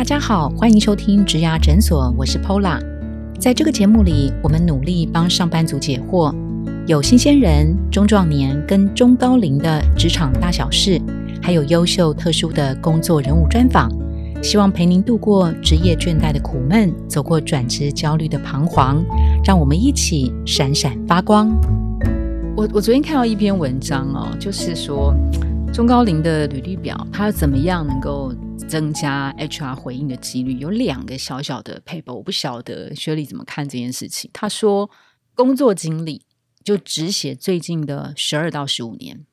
大家好，欢迎收听植牙诊所，我是 Pola。在这个节目里，我们努力帮上班族解惑，有新鲜人、中壮年跟中高龄的职场大小事，还有优秀特殊的工作人物专访，希望陪您度过职业倦怠的苦闷，走过转职焦虑的彷徨，让我们一起闪闪发光。我我昨天看到一篇文章哦，就是说中高龄的履历表，它怎么样能够增加 HR 回应的几率？有两个小小的 paper，我不晓得薛丽怎么看这件事情。他说，工作经历就只写最近的十二到十五年，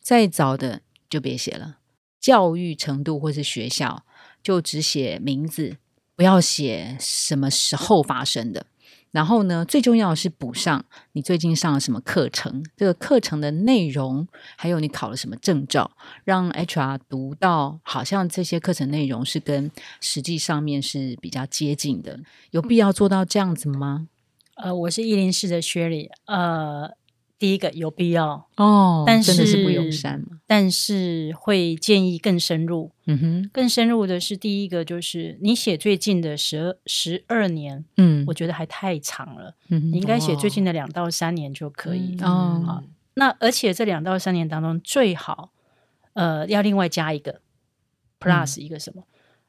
再早的就别写了。教育程度或是学校，就只写名字，不要写什么时候发生的。然后呢，最重要的是补上你最近上了什么课程，这个课程的内容，还有你考了什么证照，让 HR 读到好像这些课程内容是跟实际上面是比较接近的。有必要做到这样子吗？呃，我是一零四的薛里，呃，第一个有必要。哦，但是不友善嘛。但是会建议更深入。嗯哼，更深入的是第一个，就是你写最近的十二十二年，嗯。我觉得还太长了，你应该写最近的两到三年就可以。哦，那而且这两到三年当中，最好呃要另外加一个 plus 一个什么？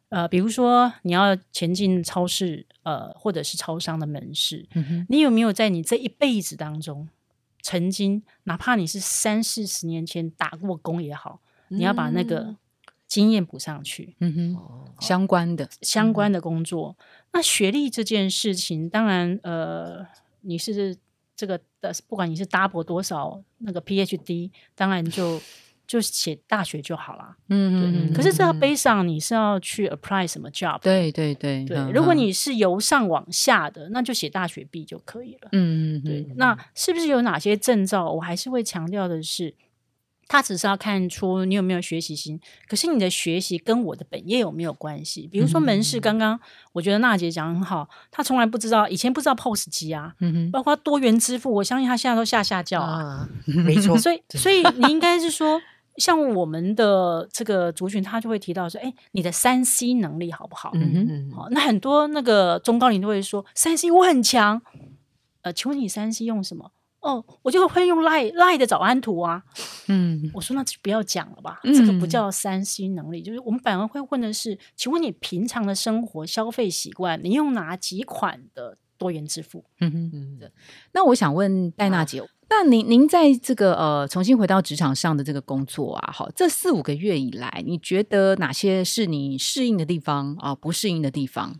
呃，比如说你要前进超市，呃，或者是超商的门市，嗯哼，你有没有在你这一辈子当中，曾经哪怕你是三四十年前打过工也好，你要把那个经验补上去，嗯哼，相关的，相关的工作。那学历这件事情，当然，呃，你是这个的，不管你是 double 多少那个 PhD，当然就就写大学就好了。嗯嗯可是这要背上你是要去 apply 什么 job？对对对对，嗯如果你是由上往下的，那就写大学毕就可以了。嗯嗯对，那是不是有哪些证照？我还是会强调的是，他只是要看出你有没有学习心，可是你的学习跟我的本业有没有关系？比如说门市，刚刚我觉得娜姐讲得很好，她从来不知道，以前不知道 POS 机啊，嗯哼包括多元支付，我相信她现在都下下叫啊。啊，没错，所以，所以你应该是说，像我们的这个族群，他就会提到说，哎，你的三 C 能力好不好？嗯哼嗯好，那很多那个中高龄都会说三 C 我很强，呃，请问你三 C 用什么？哦，我就会用赖赖的早安图啊。嗯我说那就不要讲了吧，嗯这个不叫三 C 能力，就是我们反而会问的是，请问你平常的生活消费习惯，你用哪几款的多元支付？嗯哼。嗯那我想问戴娜姐，那您您在这个呃重新回到职场上的这个工作啊，好，这四五个月以来，你觉得哪些是你适应的地方啊、不适应的地方？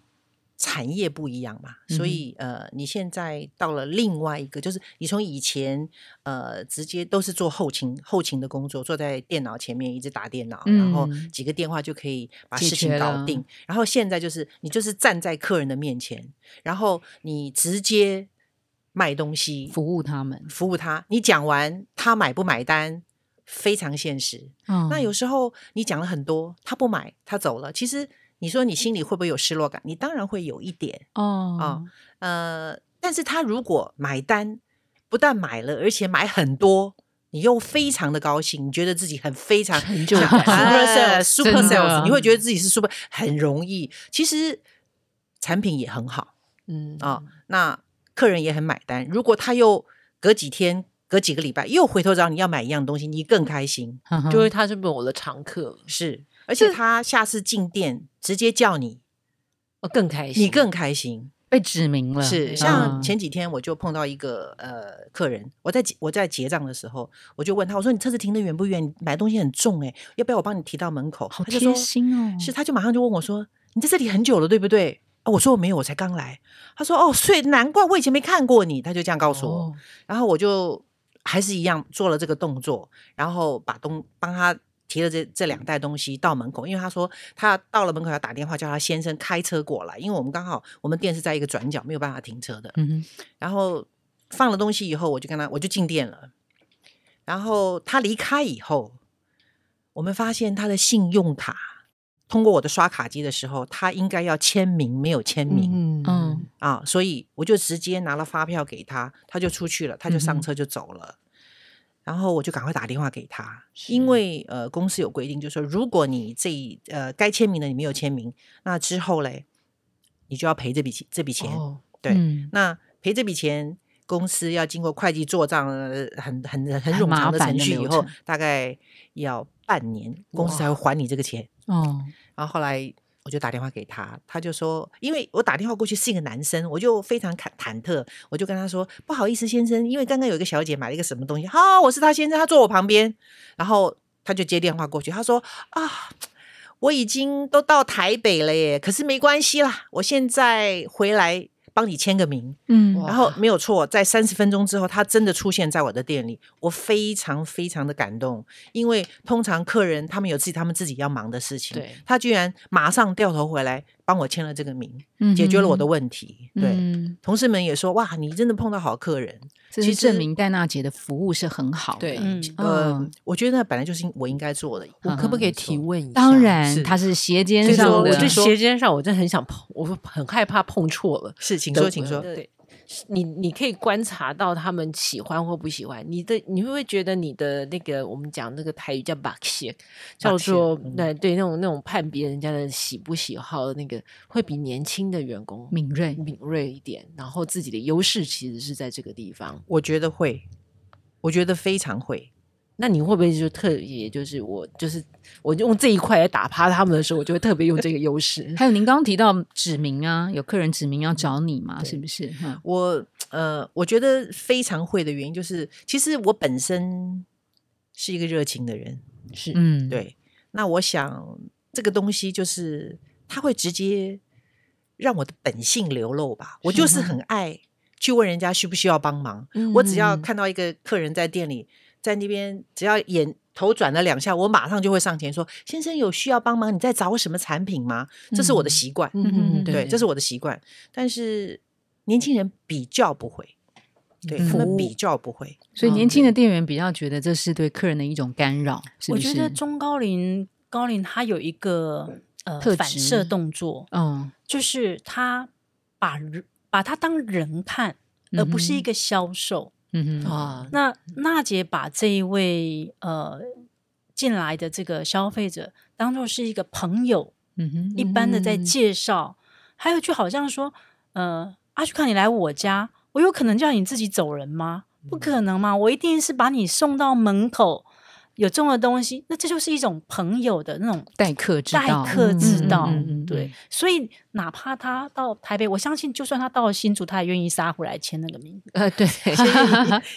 产业不一样嘛，所以呃，你现在到了另外一个，就是你从以前呃直接都是做后勤后勤的工作，坐在电脑前面一直打电脑，然后嗯几个电话就可以把事情搞定。然后现在就是你就是站在客人的面前，然后你直接卖东西服务他们，服务他，你讲完他买不买单，非常现实。嗯那有时候你讲了很多，他不买，他走了。其实你说你心里会不会有失落感？你当然会有一点哦啊、呃，但是他如果买单，不但买了，而且买很多，你又非常的高兴，你觉得自己很非常 super 真的 sales，你会觉得自己是 super 很容易。其实产品也很好嗯啊、那客人也很买单。如果他又隔几天、隔几个礼拜又回头找你要买一样东西，你更开心。就会他是不是我的常客了？是，而且他下次进店直接叫你，我，更开心，你更开心。被指明了，是，像嗯前几天我就碰到一个呃客人，我在结我在结账的时候，我就问他，我说你车子停的远不远？你买东西很重哎、要不要我帮你提到门口？好贴他就说心哦，是，他就马上就问我说，你在这里很久了对不对？啊我说我没有，我才刚来。他说哦，所以难怪我以前没看过你。他就这样告诉我，哦然后我就还是一样做了这个动作，然后把东帮他提了这这两袋东西到门口，因为他说他到了门口要打电话叫他先生开车过来，因为我们刚好我们店是在一个转角，没有办法停车的。然后放了东西以后，我就跟他我就进店了，然后他离开以后，我们发现他的信用卡通过我的刷卡机的时候，他应该要签名，没有签名。嗯嗯啊，所以我就直接拿了发票给他，他就出去了，他就上车就走了。然后我就赶快打电话给他，因为呃公司有规定，就是说如果你这一呃该签名的你没有签名，那之后嘞，你就要赔这笔钱这笔钱。哦，对，嗯那赔这笔钱，公司要经过会计做账，呃很很很很冗长的程序，以后大概要半年，公司才会还你这个钱。哦，然后后来我就打电话给他，他就说，因为我打电话过去是一个男生，我就非常忐忐忑，我就跟他说，不好意思先生，因为刚刚有一个小姐买了一个什么东西，好，我是他先生，他坐我旁边，然后他就接电话过去，他说啊。我已经都到台北了耶，可是没关系啦，我现在回来帮你签个名。嗯然后没有错，在三十分钟之后，他真的出现在我的店里，我非常非常的感动，因为通常客人他们有自己他们自己要忙的事情，对他居然马上掉头回来帮我签了这个名，嗯解决了我的哼问题。对，嗯同事们也说哇，你真的碰到好客人。这其实是证明戴娜姐的服务是很好的。对嗯，我觉得那本来就是我应该做的。我可不可以提？问一下？当然，是她是斜肩上的，我对斜肩上，我真的很想碰，我很害怕碰错了。是，请说，请说。对，你你可以观察到他们喜欢或不喜欢你的，你会不会觉得你的那个我们讲那个台语叫把线，叫做嗯对对那种那种判别人家的喜不喜好的那个，会比年轻的员工敏锐。敏锐一点，然后自己的优势其实是在这个地方。我觉得会，我觉得非常会。那你会不会就特别就是我就是我用这一块来打趴他们的时候，我就会特别用这个优势？还有您刚刚提到指名啊，有客人指名要找你嘛，是不是？哈我呃，我觉得非常会的原因就是，其实我本身是一个热情的人，是嗯，，对。那我想这个东西就是它会直接让我的本性流露吧。我就是很爱去问人家需不需要帮忙。我只要嗯看到一个客人在店里，在那边，只要眼头转了两下，我马上就会上前说：“先生有需要帮忙？你在找什么产品吗？”这是我的嗯习惯。嗯嗯，对，这是我的习惯。但是年轻人比较不会，对嗯他们比较不会。所以年轻的店员比较觉得这是对客人的一种干扰，是是？我觉得中高龄高龄他有一个呃反射动作，嗯，就是他把人把他当人看，而不是一个销售。嗯哼，啊，那娜姐把这一位呃进来的这个消费者当做是一个朋友，嗯哼，一般的在嗯介绍，还有就好像说，呃，阿旭看你来我家，我有可能叫你自己走人吗？不可能嘛，我一定是把你送到门口，有重的东西，那这就是一种朋友的那种待客之道，待客之道。嗯嗯嗯嗯对，所以哪怕他到台北，我相信就算他到了新竹，他也愿意杀回来签那个名，呃，对，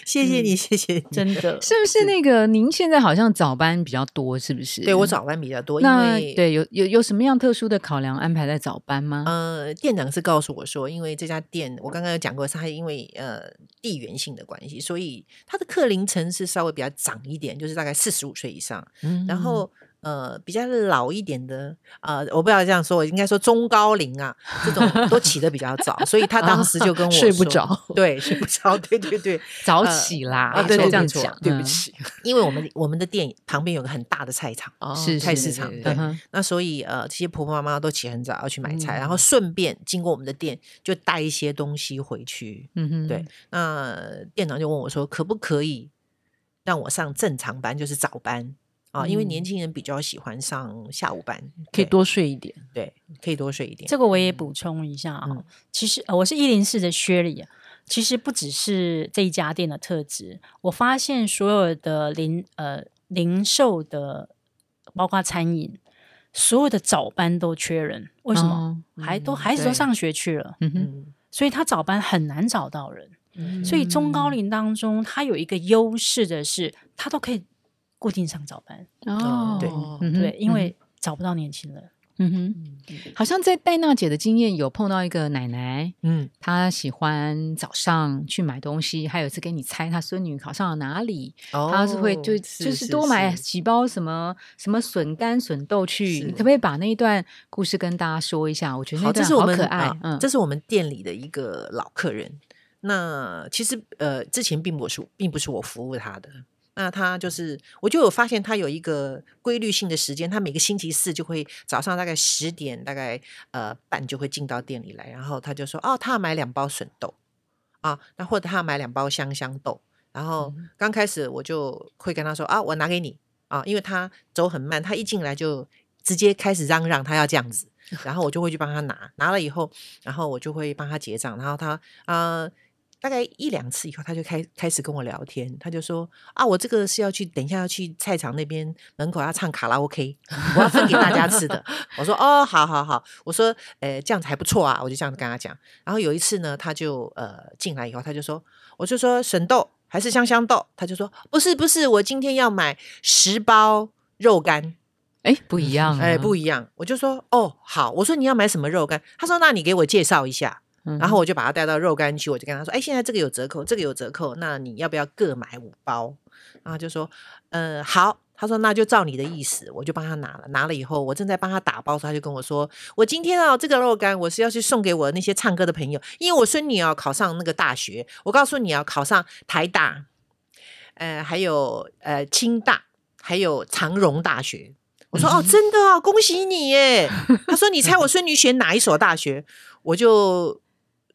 谢谢你，谢谢你。真的。是不是那个？您现在好像早班比较多，是不是？对我早班比较多，因那为对有有有什么样特殊的考量安排在早班吗？呃，店长是告诉我说，因为这家店我刚刚有讲过，是它因为呃地缘性的关系，所以它的客龄层是稍微比较长一点，就是大概四十五岁以上，嗯然后。呃，比较老一点的，呃，我不要这样说，我应该说中高龄啊，这种都起得比较早，所以他当时就跟我睡不说着，对，睡不着，对对对，早呃起啦，对对这样讲，嗯，对不起，因为我们我们的店旁边有个很大的菜场，哦是菜市场对对对嗯那所以呃，这些婆婆妈妈都起很早要去买菜，嗯然后顺便经过我们的店就带一些东西回去。嗯哼，对，那店长就问我说，可不可以让我上正常班，就是早班啊？因为年嗯轻人比较喜欢上下午班，可以多睡一点。对，可以多睡一点。这个我也补充一下啊、嗯其实、呃、我是一零四的薛里，其实不只是这一家店的特质，我发现所有的零呃零售的，包括餐饮，所有的早班都缺人，为什么？哦还都嗯孩子都上学去了，嗯哼，嗯，所以他早班很难找到人。嗯所以中高龄当中，他有一个优势的是，他都可以固定上早班，哦，对嗯对，因为找不到年轻人。嗯哼，好像在戴娜姐的经验有碰到一个奶奶，嗯，她喜欢早上去买东西，还有一次给你猜她孙女考上了哪里，哦她是会就就是多买是。几包什么什么笋干、笋豆去，你可不可以把那一段故事跟大家说一下？我觉得这段是我们可爱啊，嗯，这是我们店里的一个老客人。那其实呃，之前并不是并不是我服务他的。那他就是，我就有发现他有一个规律性的时间，他每个星期四就会早上大概十点，大概呃半就会进到店里来，然后他就说，哦，他要买两包笋豆啊，那或者他要买两包香香豆，然后刚开始我就会跟他说啊，我拿给你啊，因为他走很慢，他一进来就直接开始嚷嚷，他要这样子，然后我就会去帮他拿，拿了以后，然后我就会帮他结账，然后他呃。大概一两次以后，他就开开始跟我聊天。他就说：“啊，我这个是要去，等一下要去菜场那边门口要唱卡拉 OK，我要分给大家吃的。”我说：“哦，好好好。”我说：“呃，这样子还不错啊。”我就这样子跟他讲。然后有一次呢，他就呃进来以后，他就说：“我就说笋豆还是香香豆？”他就说：“不是不是，我今天要买十包肉干。”哎，不一样，哎，不一样。我就说：“哦，好。”我说：“你要买什么肉干？”他说：“那你给我介绍一下。”然后我就把他带到肉干区，我就跟他说：“哎，现在这个有折扣，这个有折扣，那你要不要各买五包？”然后就说：“呃，好。”他说：“那就照你的意思。”我就帮他拿了，拿了以后，我正在帮他打包时，他就跟我说：“我今天啊，这个肉干我是要去送给我那些唱歌的朋友，因为我孙女啊考上那个大学，我告诉你啊，考上台大，呃，还有呃清大，还有长荣大学。”我说：“哦，真的啊，恭喜你耶！”他说：“你猜我孙女选哪一所大学？”我就。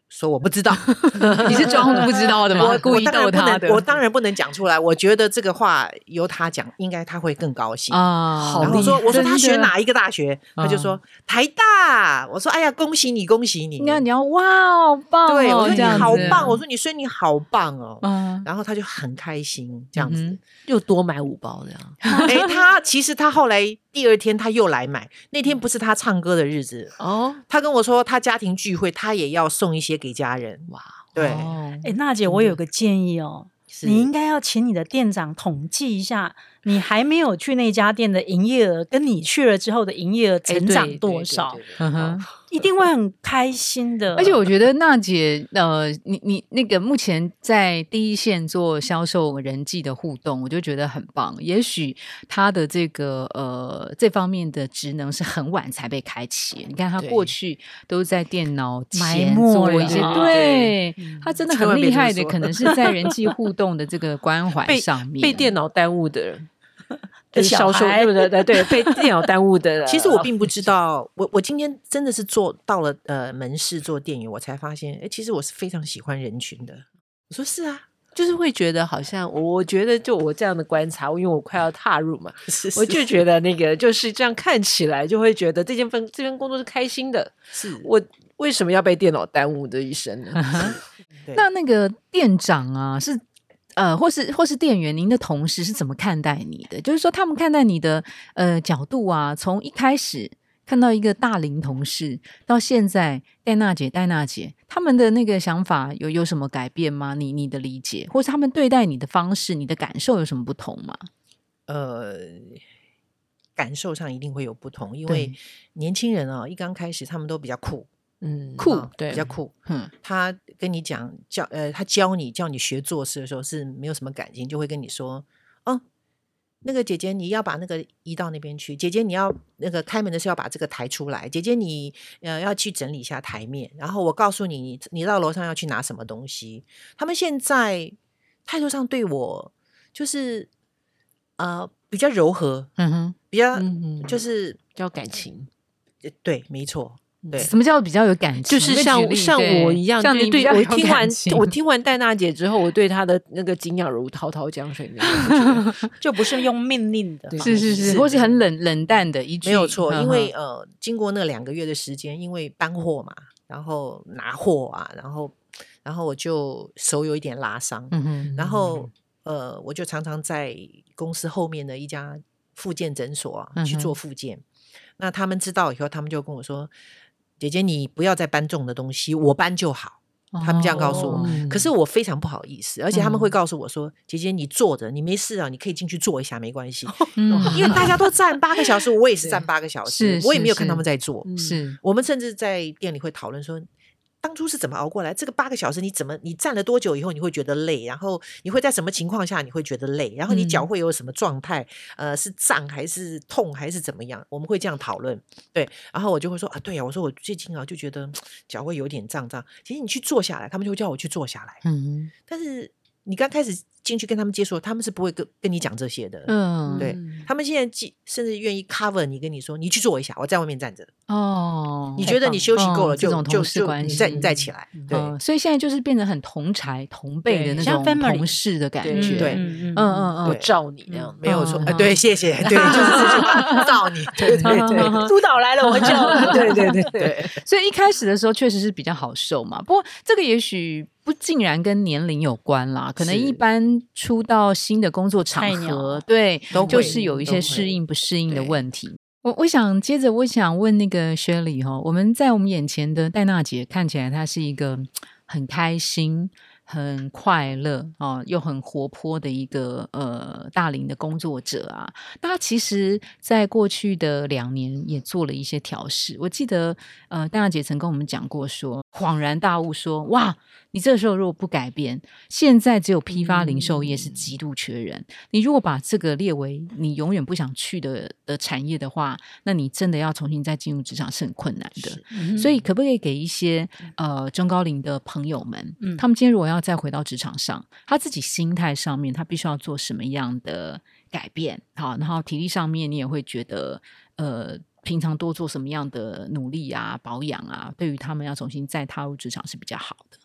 说我不知道，你是装不知道的吗？我故意逗他的。我当然不能讲出来。我觉得这个话由他讲，应该他会更高兴啊。然后说，我说他选哪一个大学？他就说台大。我说哎呀，恭喜你，恭喜你！你要你要哇，好棒！对，我说你好棒。我说你孙女好棒哦。然后他就很开心，这样子又多买五包这样。哎，他 其实他后来第二天他又来买。那天不是他唱歌的日子哦。他跟我说他家庭聚会，他也要送一些。给家人。哇，对，哎，娜姐，我有个建议哦，你应该要请你的店长统计一下，你还没有去那家店的营业额，跟你去了之后的营业额成长多少？一定会很开心的，而且我觉得娜姐，呃，你你那个目前在第一线做销售人际的互动，我就觉得很棒。也许她的这个呃这方面的职能是很晚才被开启。你看她过去都在电脑前做一些，对她真的很厉害的，可能是在人际互动的这个关怀 上面被电脑耽误的人。销售对不对？对对，被电脑耽误的。其实我并不知道，我我今天真的是做到了呃门市做电影，我才发现，哎，其实我是非常喜欢人群的。我说是啊，就是会觉得好像，我觉得就我这样的观察，因为我快要踏入嘛，我就觉得那个就是这样看起来，就会觉得这件份这份工作是开心的。是我为什么要被电脑耽误的一生呢？那那个店长啊，是。呃，或是或是店员，您的同事是怎么看待你的？就是说，他们看待你的呃角度啊，从一开始看到一个大龄同事，到现在戴娜姐、戴娜姐，他们的那个想法有有什么改变吗？你你的理解，或是他们对待你的方式，你的感受有什么不同吗？呃，感受上一定会有不同，因为年轻人啊，一刚开始他们都比较酷。嗯，酷对，比较酷。嗯，他跟你讲教呃，他教你叫你学做事的时候是没有什么感情，就会跟你说，哦，那个姐姐你要把那个移到那边去，姐姐你要那个开门的时候要把这个抬出来，姐姐你呃要去整理一下台面，然后我告诉你，你你到楼上要去拿什么东西。他们现在态度上对我就是呃比较柔和，嗯哼，比较就是比较感情，对，没错。对，什么叫比较有感情？就是像像我一样，对对。我听完我听完戴娜姐之后，我对她的那个敬仰如滔滔江水，就不是用命令的，是是是，或是很冷冷淡的一句，没有错。因为呃，经过那两个月的时间，因为搬货嘛，然后拿货啊，然后然后我就手有一点拉伤，嗯哼，然后呃，我就常常在公司后面的一家复健诊所啊去做复健。那他们知道以后，他们就跟我说。姐姐，你不要再搬重的东西，我搬就好。他们这样告诉我，可是我非常不好意思，而且他们会告诉我说：“姐姐，你坐着，你没事啊，你可以进去坐一下，没关系。”因为大家都站八个小时，我也是站八个小时，我也没有看他们在做。是我们甚至在店里会讨论说。当初是怎么熬过来？这个八个小时你怎么？你站了多久以后你会觉得累？然后你会在什么情况下你会觉得累？然后你脚会有什么状态？呃，是胀还是痛还是怎么样？我们会这样讨论。对，然后我就会说啊，对呀，我说我最近啊就觉得脚会有点胀胀。其实你去坐下来，他们就会叫我去坐下来。嗯，但是你刚开始进去跟他们接触，他们是不会跟跟你讲这些的。嗯，对他们现在既甚至愿意 cover 你，跟你说你去做一下，我在外面站着。哦，你觉得你休息够了，这种就同事关就你再你再起来。对，嗯，所以现在就是变得很同才同辈的那种 family 同事的感觉，对。嗯嗯嗯嗯我罩你那样，没有错。对，谢谢，对，就是这句话，照你，对对对。督导来了，我就 对对对对。所以一开始的时候确实是比较好受嘛，不过这个也许不竟然跟年龄有关啦，可能一般出到新的工作场合，对，都就是有一些适应不适应的问题。我我想接着我想问那个 Shirley 哈，我们在我们眼前的戴娜姐看起来她是一个很开心。很快乐哦，又很活泼的一个呃大龄的工作者啊。那他其实，在过去的两年也做了一些调试。我记得呃，戴娜姐曾跟我们讲过说，恍然大悟说，哇，你这个时候如果不改变，现在只有批发零售业是极度缺人。你如果把这个列为你永远不想去的的产业的话，那你真的要重新再进入职场是很困难的。嗯所以，可不可以给一些呃中高龄的朋友们，嗯他们今天如果要再回到职场上，他自己心态上面，他必须要做什么样的改变？好，然后体力上面，你也会觉得呃。平常多做什么样的努力啊、保养啊，对于他们要重新再踏入职场是比较好的。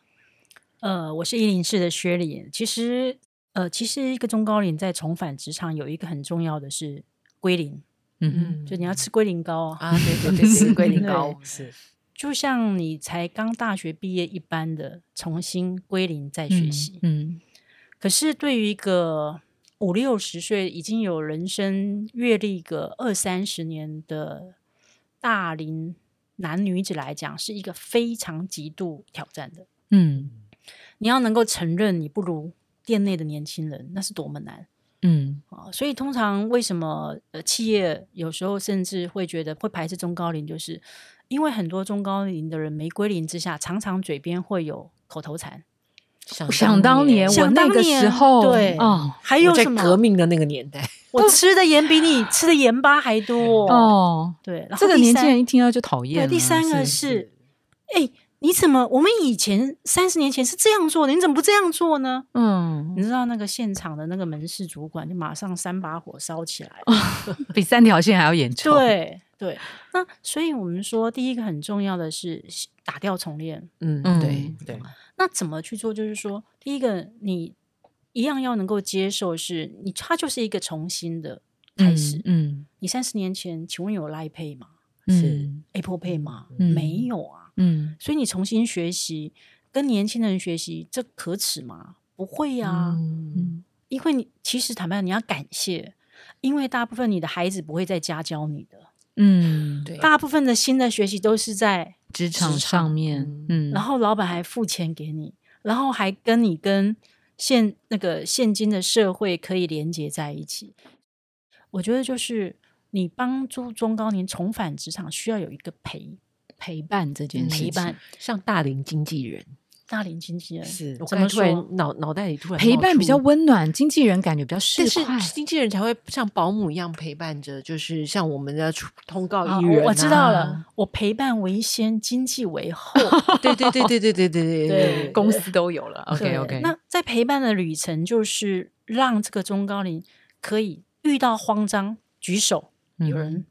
呃，我是一零四的薛礼。其实，呃，其实一个中高龄在重返职场有一个很重要的是归零，嗯嗯就你要吃龟苓膏啊。啊，对对对，吃龟苓膏是就像你才刚大学毕业一般的重新归零再学习。嗯可是对于一个五六十岁已经有人生阅历个二三十年的大龄男女子来讲，是一个非常极度挑战的。嗯你要能够承认你不如店内的年轻人，那是多么难嗯啊！所以通常为什么呃企业有时候甚至会觉得会排斥中高龄，就是因为很多中高龄的人没归零之下，常常嘴边会有口头禅。想当年我那个时候，对哦还有什么？革命的那个年代，我吃的盐比你吃的盐巴还多。哦，对，然后这个年轻人一听到就讨厌对，第三个是，哎、你怎么？我们以前三十年前是这样做的，你怎么不这样做呢？嗯你，知道那个现场的那个门市主管就马上三把火烧起来。比三条线还要严重。，对对，那所以我们说，第一个很重要的是打掉重练。嗯，嗯对，对，那怎么去做？就是说，第一个你一样要能够接受是，你它就是一个重新的开始。嗯你三十年前，请问有 Line Pay 吗是？Apple Pay 吗？嗯没有啊。嗯所以你重新学习，跟年轻人学习，这可耻吗？不会呀、嗯嗯因为你其实坦白讲，你要感谢，因为大部分你的孩子不会在家教你的，嗯，对，大部分的新的学习都是在，职场上面，嗯，然后老板还付钱给你，然后还跟你跟现那个现今的社会可以连接在一起。我觉得就是你帮助中高年重返职场，需要有一个陪陪伴这件事情，陪伴。像大龄经纪人，大龄经纪人是我怎么刚才突然说脑脑袋里突然陪伴比较出温暖，经纪人感觉比较市但。是经纪人才会像保姆一样陪伴着，就是像我们的通告啊艺人、我我知道了，，我陪伴为先，经济为后。对对对对对对对对对公司都有了，OK OK，那在陪伴的旅程，就是让这个中高龄可以遇到慌张举手，有人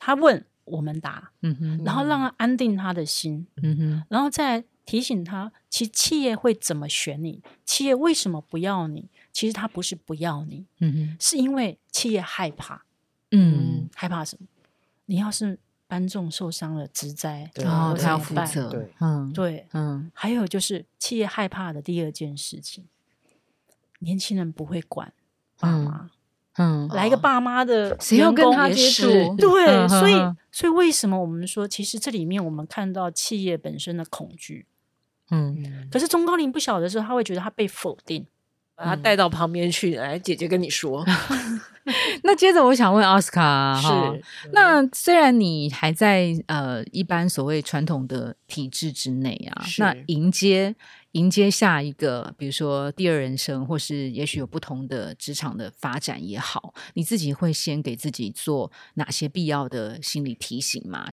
他问我们答，嗯哼，然后让他安定他的心，嗯哼，然后再提醒他，其实企业会怎么选你，企业为什么不要你？其实他不是不要你，嗯哼，是因为企业害怕，嗯，害怕什么？你要是搬重受伤了，职灾，对哦，我他要负责，对。嗯，，对，嗯。还有就是企业害怕的第二件事情，年轻人不会管爸妈，嗯，来个爸妈的谁要跟他接触？对，嗯所以所以为什么我们说，其实这里面我们看到企业本身的恐惧，嗯可是中高龄不小的时候，他会觉得他被否定。把他带到旁边去，来姐姐跟你说 那接着我想问奥斯卡，哈是那虽然你还在呃一般所谓传统的体制之内啊，那迎接迎接下一个，比如说第二人生，或是也许有不同的职场的发展也好，你自己会先给自己做哪些必要的心理提醒吗？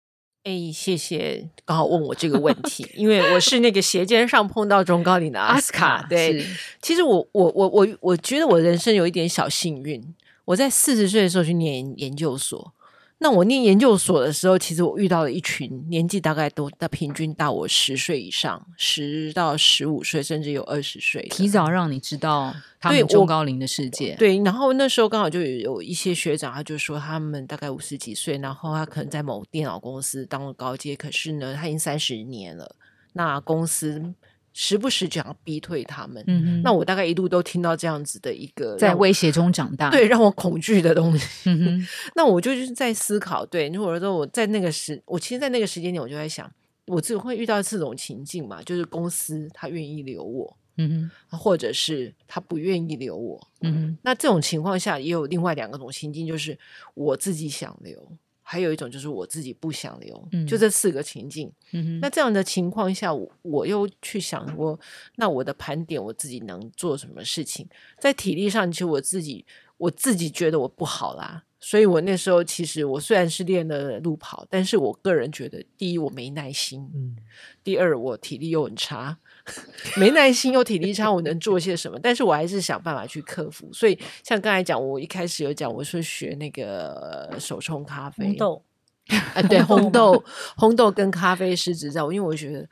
哎，谢谢，刚好问我这个问题，因为我是那个斜肩上碰到中高龄的阿斯卡。对，其实我我我我我觉得我人生有一点小幸运，我在四十岁的时候去念研究所。那我念研究所的时候，其实我遇到了一群年纪大概都大平均大我十岁以上，十到十五岁，甚至有二十岁。提早让你知道他们中高龄的世界。对，然后那时候刚好就有有一些学长，他就说他们大概五十几岁，然后他可能在某电脑公司当了高阶，可是呢，他已经三十年了，那公司时不时就想逼退他们。嗯哼，那我大概一路都听到这样子的一个在威胁中长大。对，让我恐惧的东西。嗯，那我就就是在思考，对，如果说我在那个时，我其实，在那个时间点，我就在想，我自己会遇到这种情境嘛，就是公司他愿意留我，嗯哼，或者是他不愿意留我。嗯哼，那这种情况下，也有另外两个种情境，就是我自己想留，还有一种就是我自己不想留，嗯就这四个情境。嗯，那这样的情况下，我我又去想我，那我的盘点我自己能做什么事情？在体力上，其实我自己我自己觉得我不好啦，所以我那时候其实我虽然是练了路跑，但是我个人觉得，第一我没耐心，嗯，第二我体力又很差，没耐心又体力差，我能做些什么？但是我还是想办法去克服。所以像刚才讲，我一开始有讲，我是学那个呃手冲咖啡，红豆，啊，对，红红豆、红豆跟咖啡师执照，因为我觉得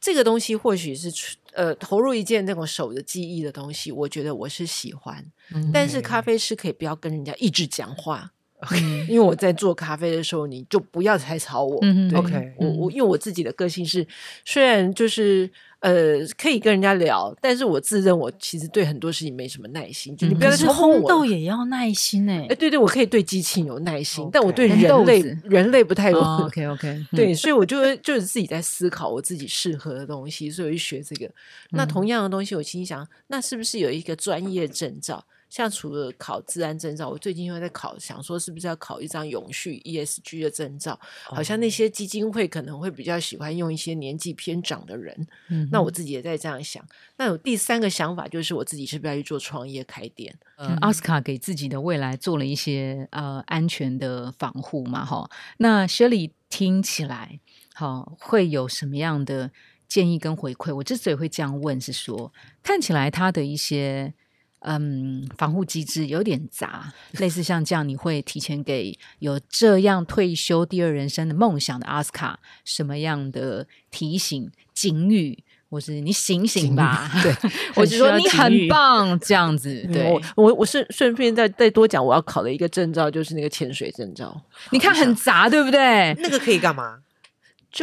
这个东西或许是呃投入一件那种手的技艺的东西，我觉得我是喜欢。但是咖啡师可以不要跟人家一直讲话，嗯因为我在做咖啡的时候，你就不要太吵我。嗯 OK 我我因为我自己的个性是，虽然就是呃可以跟人家聊，但是我自认我其实对很多事情没什么耐心，就你不要可是再冲红豆。也要耐心哎哎，。对对，我可以对机器有耐心但我对人类人类不太，OK OK，对，所以我就会就是自己在思考我自己适合的东西，所以我就学这个。那同样的东西，我心想，那是不是有一个专业证照？像除了考治安证照，我最近又在考，想说是不是要考一张永续 ESG 的证照？好像那些基金会可能会比较喜欢用一些年纪偏长的人。嗯那我自己也在这样想。那有第三个想法，就是我自己是不是要去做创业开店？呃，奥斯卡给自己的未来做了一些呃安全的防护嘛，哈。那 Shirley 听起来，好会有什么样的建议跟回馈？我之所以会这样问，是说看起来他的一些嗯防护机制有点杂，类似像这样，你会提前给有这样退休第二人生的梦想的阿斯卡什么样的提醒、警语？或是你醒醒吧，对，我就说你很棒，这样子，对，我我我顺顺便再再多讲，我要考的一个证照就是那个潜水证照。你看很杂，对不对？那个可以干嘛？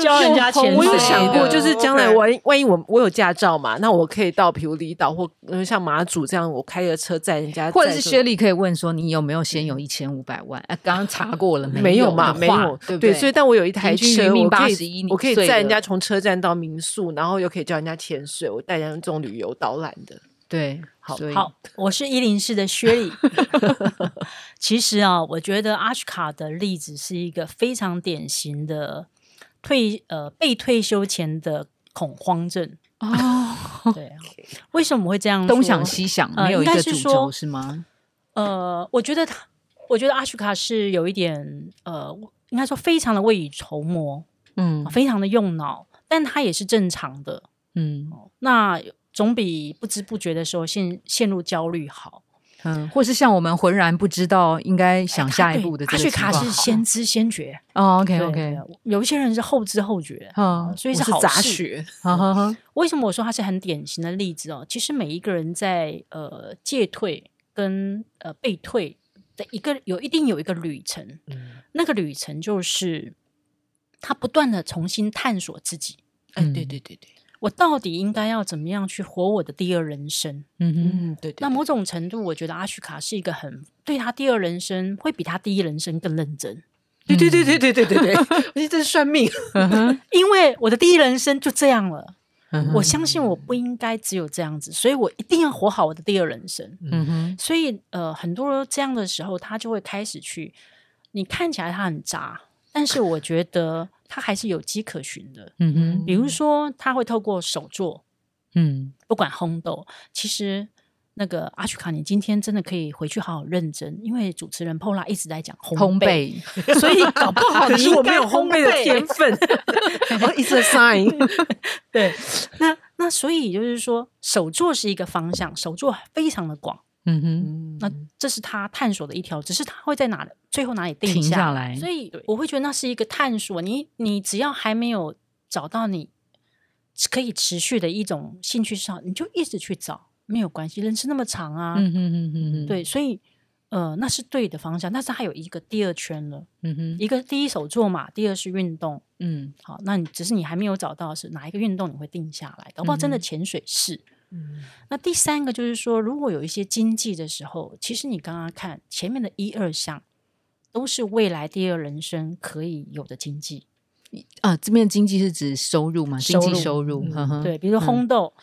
教人家潜我有想过，就是将来万一万一我我有驾照嘛，那我可以到比如离岛或呃像马祖这样，我开个车载人家，或者是薛丽可以问说，你有没有先有一千五百万？哎，刚刚查过了没有没嘛？的话没有，对不对？所以但我有一台车，我可以81我可以载人家从车站到民宿，然后又可以教人家潜水，我带人家这种旅游导览的。对，好好，我是一零四的薛丽。其实啊，我觉得阿什卡的例子是一个非常典型的退呃被退休前的恐慌症。哦，对啊，为什么会这样？东想西想，呃没有一个主轴是吗？呃，我觉得他，我觉得阿许卡是有一点呃，应该说非常的未雨绸缪，嗯非常的用脑，但他也是正常的。嗯那总比不知不觉的时候陷陷入焦虑好。嗯，或是像我们浑然不知道应该想下一步的这个阿雪卡是先知先觉。哦，OK OK，有一些人是后知后觉，嗯所以我是杂好杂。学，好好好，为什么我说它是很典型的例子哦？其实每一个人在呃戒退跟呃被退的一个有一定有一个旅程，嗯那个旅程就是他不断的重新探索自己，哎，嗯对对对对，我到底应该要怎么样去活我的第二人生？嗯，嗯，对对。那某种程度，我觉得阿许卡是一个很对他第二人生会比他第一人生更认真，对对对对对对对对，我觉得这是算命。因为我的第一人生就这样了。我相信我不应该只有这样子，所以我一定要活好我的第二人生。嗯哼，所以呃，很多这样的时候，他就会开始去，你看起来他很渣，但是我觉得他还是有迹可循的。嗯哼，比如说，他会透过手作，嗯不管烘豆，其实那个阿曲卡，你今天真的可以回去好好认真，因为主持人 Pola 一直在讲烘烘焙，所以搞不好 是我没有烘焙的天分，It's a sign。对，那那所以就是说，手作是一个方向，手作非常的广。嗯哼，那这是他探索的一条，只是他会在哪最后哪里定停下下来所以我会觉得那是一个探索。你你只要还没有找到你可以持续的一种兴趣上，你就一直去找，没有关系。人生那么长啊，嗯哼哼哼哼，对，所以呃，那是对的方向。但是还有一个第二圈了，嗯哼，一个第一手做嘛，第二是运动。嗯好，那你只是你还没有找到是哪一个运动你会定下来，搞不好真的潜水是。嗯那第三个就是说，如果有一些经济的时候，其实你刚刚看前面的一二项，都是未来第二人生可以有的经济。啊，这边经济是指收入嘛？经济收收入，对，比如说嗯烘豆，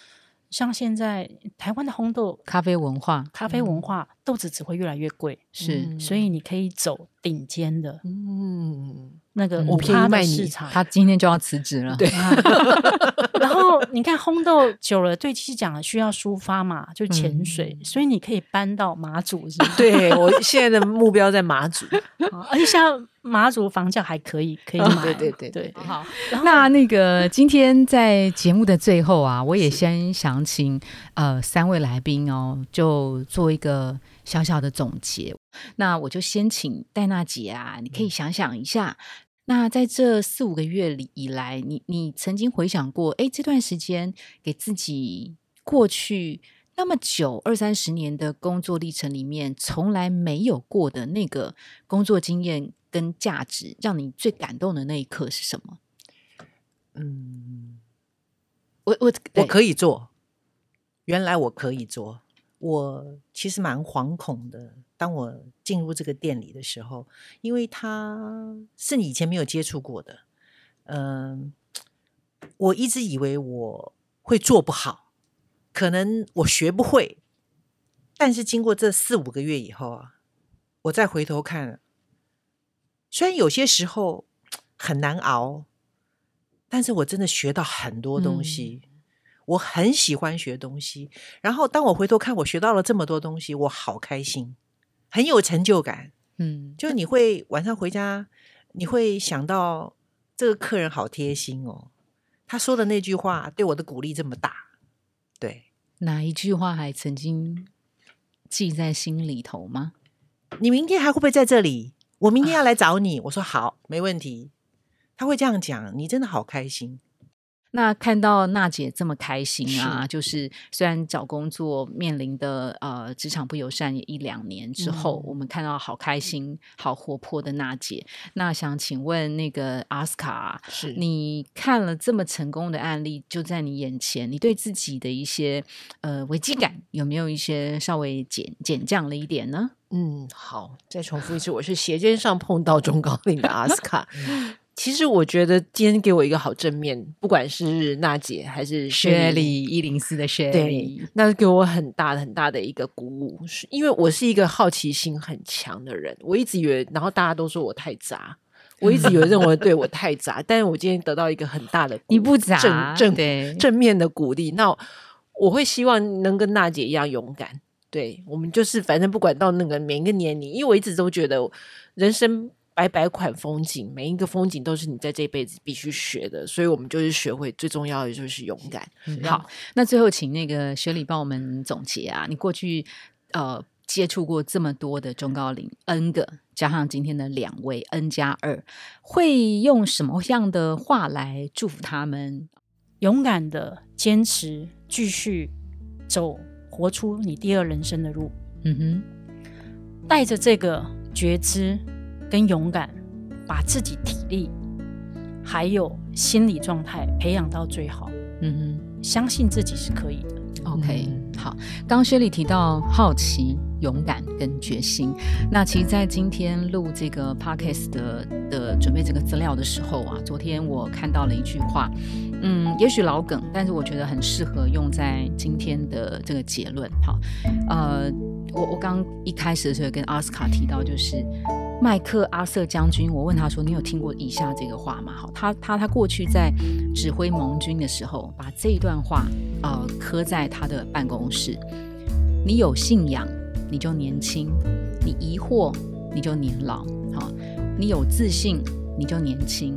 像现在台湾的烘豆咖啡文化咖啡文化，豆子只会越来越贵，是嗯所以你可以走顶尖的嗯，那个嗯五趴市场。他今天就要辞职了，对，然后你看烘豆久了，对，其实讲了需要抒发嘛，就潜水，嗯所以你可以搬到马祖，是吗？对我现在的目标在马祖。啊而且像马祖房价还可以，可以买，对对对对。好，那那个今天在节目的最后啊，我也先想请呃三位来宾哦，就做一个小小的总结。那我就先请戴娜姐啊，你可以想想一下。那在这四五个月里以来，你你曾经回想过，哎，这段时间给自己过去那么久二三十年的工作历程里面，从来没有过的那个工作经验跟价值，让你最感动的那一刻是什么？嗯，我我我可以做，原来我可以做。我其实蛮惶恐的，当我进入这个店里的时候，因为它是你以前没有接触过的。嗯、我一直以为我会做不好，可能我学不会，但是经过这四五个月以后啊，我再回头看，虽然有些时候很难熬，但是我真的学到很多东西。我很喜欢学东西，然后当我回头看，我学到了这么多东西，我好开心，很有成就感。嗯，就你会晚上回家，你会想到这个客人好贴心哦，他说的那句话对我的鼓励这么大，对哪一句话还曾经记在心里头吗？你明天还会不会在这里？我明天要来找你。我说好，没问题。他会这样讲，你真的好开心。那看到娜姐这么开心啊，就是虽然找工作面临的呃职场不友善也一两年之后，嗯我们看到好开心、好活泼的娜姐。那想请问那个阿斯卡，是你看了这么成功的案例就在你眼前，你对自己的一些呃危机感有没有一些稍微减减降了一点呢？嗯，好，再重复一次，我是斜肩上碰到中高龄的阿斯卡。其实我觉得今天给我一个好正面，不管是娜姐还是薛莉，莉一零四的薛对莉，，那给我很大的很大的一个鼓舞，是因为我是一个好奇心很强的人，我一直以为，然后大家都说我太杂。我一直以为认为对我太杂，但是我今天得到一个很大的鼓你不杂，正正对正面的鼓励。那我会希望能跟娜姐一样勇敢。对我们就是反正不管到那个每一个年龄，因为我一直都觉得人生百百款风景，每一个风景都是你在这辈子必须学的，所以我们就是学会最重要的就是勇敢。好，那最后请那个学理帮我们总结啊，你过去呃接触过这么多的中高龄 N 个，加上今天的两位 N 加二，会用什么样的话来祝福他们？勇敢的坚持，继续走，活出你第二人生的路。嗯哼，带着这个觉知跟勇敢，把自己体力还有心理状态培养到最好，嗯哼相信自己是可以的。，OK，、嗯好。刚刚薛丽提到好奇、勇敢跟决心，那其实，在今天录这个 podcast 的的准备这个资料的时候啊，昨天我看到了一句话，嗯，也许老梗，但是我觉得很适合用在今天的这个结论。好，呃，我我刚一开始的时候跟奥斯卡提到，就是麦克阿瑟将军，我问他说：“你有听过以下这个话吗？”好，他他他过去在指挥盟军的时候，把这一段话呃刻在他的办公室。你有信仰，你就年轻；你疑惑，你就年老。好，你有自信，你就年轻；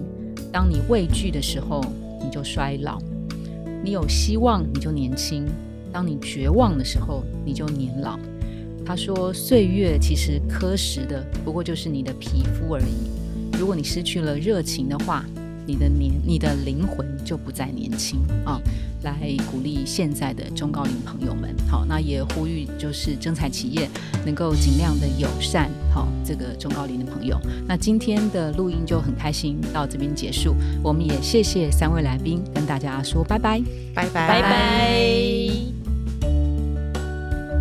当你畏惧的时候，你就衰老。你有希望，你就年轻；当你绝望的时候，你就年老。他说：“岁月其实磕实的，不过就是你的皮肤而已。如果你失去了热情的话，你的年、你的灵魂就不再年轻啊！”来鼓励现在的中高龄朋友们。好，那也呼吁就是征才企业能够尽量的友善好这个中高龄的朋友。那今天的录音就很开心到这边结束，我们也谢谢三位来宾，跟大家说拜拜，拜拜拜拜。